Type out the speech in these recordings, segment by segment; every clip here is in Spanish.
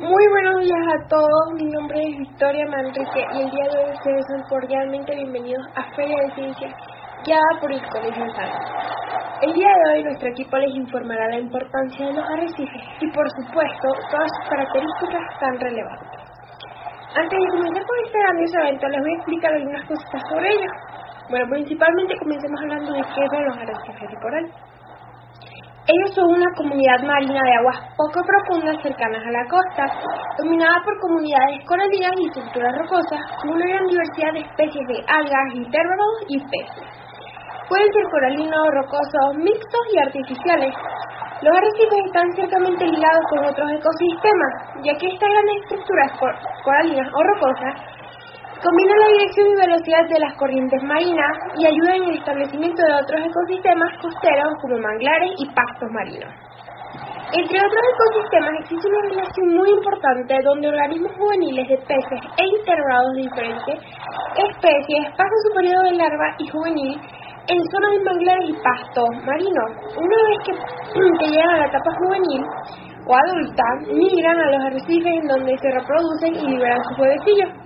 Muy buenos días a todos, mi nombre es Victoria Manrique y el día de hoy ustedes son cordialmente bienvenidos a Feria de Ciencias guiada por el Colegio Sano. El día de hoy nuestro equipo les informará la importancia de los arrecifes y por supuesto todas sus características tan relevantes. Antes de comenzar con este grandioso evento les voy a explicar algunas cositas sobre ellos. Bueno, principalmente comencemos hablando de qué son los arrecifes de coral. Ellos son una comunidad marina de aguas poco profundas cercanas a la costa, dominada por comunidades coralinas y estructuras rocosas, con una gran diversidad de especies de algas, invertebrados y peces. Pueden ser coralinos, rocosos, mixtos y artificiales. Los arrecifes están ciertamente ligados con otros ecosistemas, ya que estas grandes estructuras coralinas o rocosas Combina la dirección y velocidad de las corrientes marinas y ayuda en el establecimiento de otros ecosistemas costeros como manglares y pastos marinos. Entre otros ecosistemas existe una relación muy importante donde organismos juveniles de peces e invertebrados de diferentes especies pasan su periodo de larva y juvenil en zonas de manglares y pastos marinos. Una vez que, que llegan a la etapa juvenil o adulta, migran a los arrecifes en donde se reproducen y liberan sus huevecillos.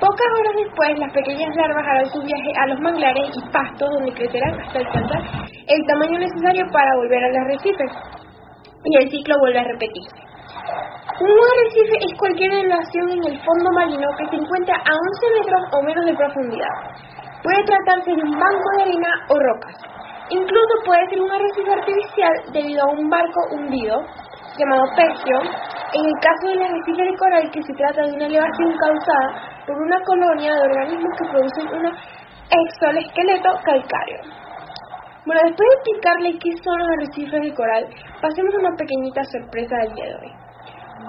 Pocas horas después, las pequeñas larvas harán su viaje a los manglares y pastos donde crecerán hasta alcanzar el tamaño necesario para volver al arrecife. Y el ciclo vuelve a repetirse. Un arrecife es cualquier elevación en el fondo marino que se encuentra a 11 metros o menos de profundidad. Puede tratarse de un banco de arena o rocas. Incluso puede ser un arrecife artificial debido a un barco hundido llamado Percio, en el caso del arrecife de coral que se trata de una elevación causada por una colonia de organismos que producen un exoesqueleto calcáreo. Bueno, después de explicarle qué son los arrecifes de coral, pasemos a una pequeñita sorpresa del día de hoy.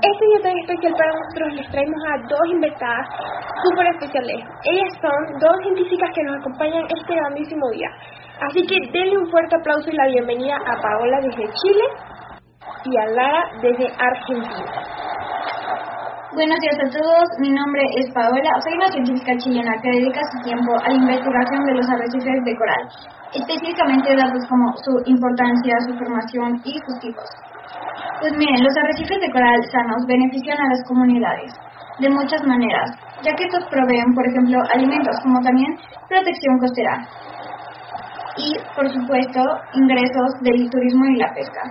Este día tan especial para nosotros les traemos a dos invitadas súper especiales. Ellas son dos científicas que nos acompañan este grandísimo día. Así que denle un fuerte aplauso y la bienvenida a Paola desde Chile y a Lara desde Argentina. Buenos días a todos, mi nombre es Paola, soy una científica chilena que dedica su tiempo a la investigación de los arrecifes de coral, específicamente datos como su importancia, su formación y sus tipos. Pues miren, los arrecifes de coral sanos benefician a las comunidades de muchas maneras, ya que estos proveen, por ejemplo, alimentos como también protección costera y, por supuesto, ingresos del turismo y la pesca.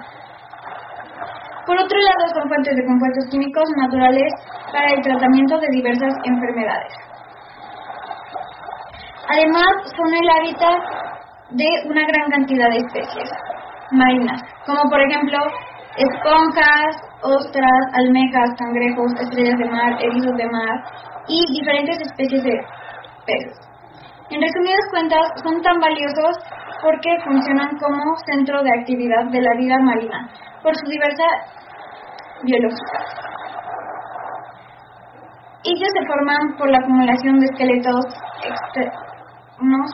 Por otro lado, son fuentes de compuestos químicos naturales para el tratamiento de diversas enfermedades. Además, son el hábitat de una gran cantidad de especies marinas, como por ejemplo esponjas, ostras, almejas, cangrejos, estrellas de mar, erizos de mar y diferentes especies de peces. En resumidas cuentas, son tan valiosos porque funcionan como centro de actividad de la vida marina, por su diversa biológica. Ellos se forman por la acumulación de esqueletos externos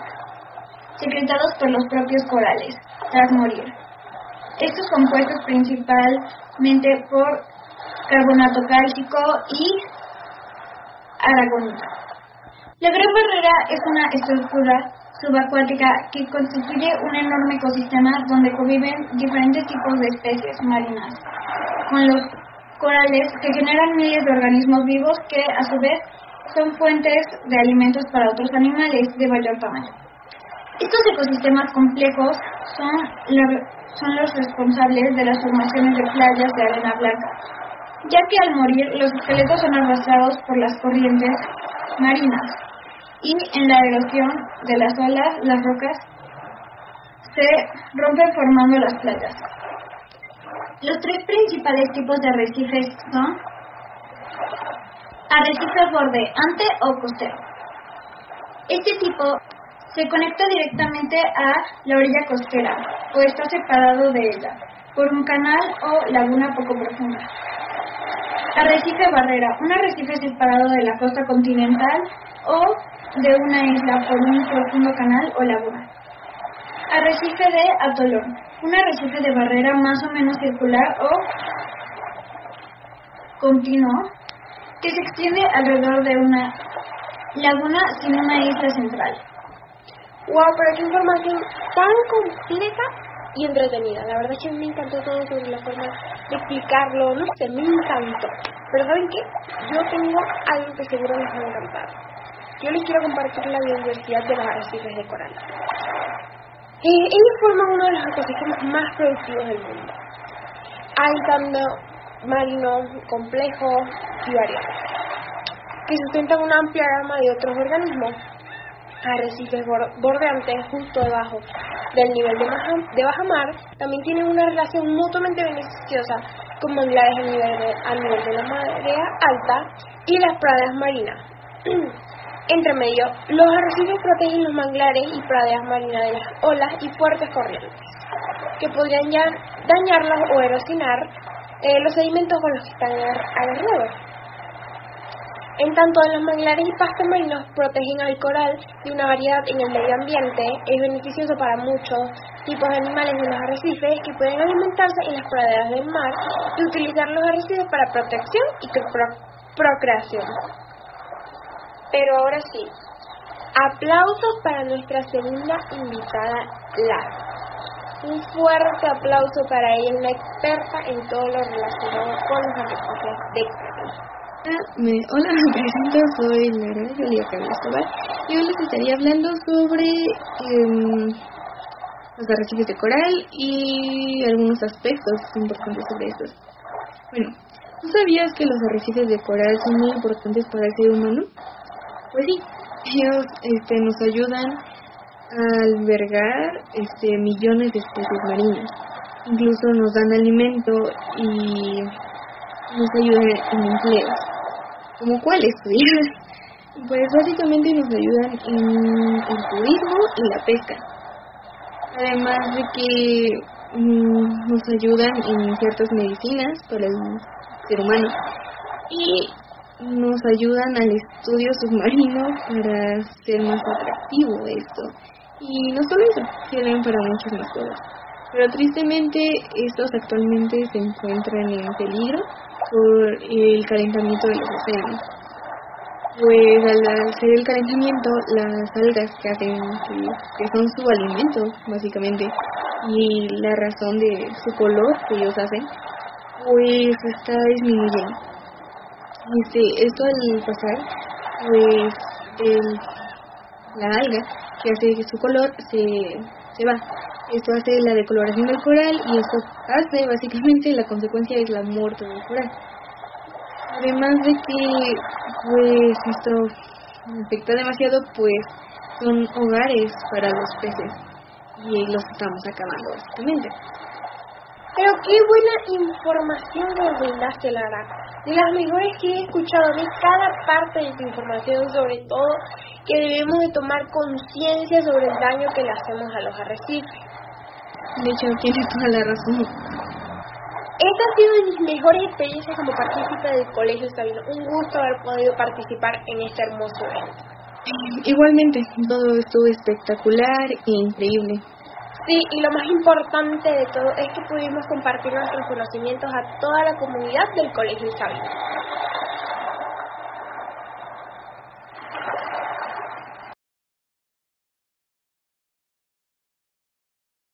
secretados por los propios corales tras morir. Estos compuestos principalmente por carbonato cálcico y aragonita. La gran barrera es una estructura subacuática que constituye un enorme ecosistema donde conviven diferentes tipos de especies marinas, con los corales que generan miles de organismos vivos que a su vez son fuentes de alimentos para otros animales de mayor tamaño. Estos ecosistemas complejos son, son los responsables de las formaciones de playas de arena blanca, ya que al morir los esqueletos son arrastrados por las corrientes marinas y en la erosión de las olas, las rocas se rompen formando las playas. Los tres principales tipos de arrecifes son arrecife borde, ante o costero. Este tipo se conecta directamente a la orilla costera o está separado de ella por un canal o laguna poco profunda. Arrecife barrera, un arrecife separado de la costa continental o de una isla por un profundo canal o laguna. Arrecife de atolón, un arrecife de barrera más o menos circular o continuo que se extiende alrededor de una laguna sin una isla central. Wow, pero qué información tan completa y entretenida. La verdad es que me encantó todo sobre la forma de explicarlo, no sé, me encantó. Pero ¿saben qué? Yo tengo algo que seguro les va a encantar. Yo les quiero compartir la biodiversidad de los arrecifes de coral. Eh, ellos forman uno de los ecosistemas más productivos del mundo. Hay tanto marinos complejos y variados, que sustentan una amplia gama de otros organismos arrecifes bordeantes justo debajo del nivel de, de baja mar también tienen una relación mutuamente beneficiosa con manglares a nivel de la marea alta y las praderas marinas. Entre medio, los arrecifes protegen los manglares y praderas marinas de las olas y fuertes corrientes, que podrían ya dañarlos o erosionar eh, los sedimentos con los que están alrededor. En tanto, los manglares y pastos marinos protegen al coral de una variedad en el medio ambiente, es beneficioso para muchos tipos de animales de los arrecifes que pueden alimentarse en las praderas del mar y utilizar los arrecifes para protección y procreación. Pero ahora sí, aplausos para nuestra segunda invitada, Lara. Un fuerte aplauso para ella, una experta en todo lo relacionado con los arrecifes de coral. Me, hola, me presento, soy Lara Julia Carlos y hoy les estaría hablando sobre em, los arrecifes de coral y algunos aspectos importantes sobre estos. Bueno, ¿tú sabías que los arrecifes de coral son muy importantes para el ser humano? Pues sí, ellos este, nos ayudan a albergar este, millones de especies marinas. Incluso nos dan alimento y nos ayudan en empleos. ¿Como cuáles? Pues básicamente nos ayudan en el turismo y la pesca. Además de que mm, nos ayudan en ciertas medicinas para el ser humano. Y nos ayudan al estudio submarino para ser más atractivo esto. Y no solo eso, sirven para muchas más cosas. Pero tristemente estos actualmente se encuentran en peligro por el calentamiento de los océanos. Pues al hacer el calentamiento, las algas que hacen, que, son su alimento, básicamente, y la razón de su color que ellos hacen, pues está disminuyendo. Este, esto al pasar, pues la alga que hace su color se, se va. Esto hace la decoloración del coral y esto hace básicamente la consecuencia es la muerte del coral. Además de que pues esto afecta demasiado pues son hogares para los peces y los estamos acabando básicamente. Pero qué buena información nos brindaste, Lara. De las mejores que he escuchado de cada parte de tu información, sobre todo que debemos de tomar conciencia sobre el daño que le hacemos a los arrecifes. De hecho, tienes toda la razón. Esta ha sido de mis mejores experiencias como partícipe del Colegio Sabino. Un gusto haber podido participar en este hermoso evento. Igualmente, todo estuvo espectacular e increíble. Sí, y lo más importante de todo es que pudimos compartir nuestros conocimientos a toda la comunidad del Colegio Sabino.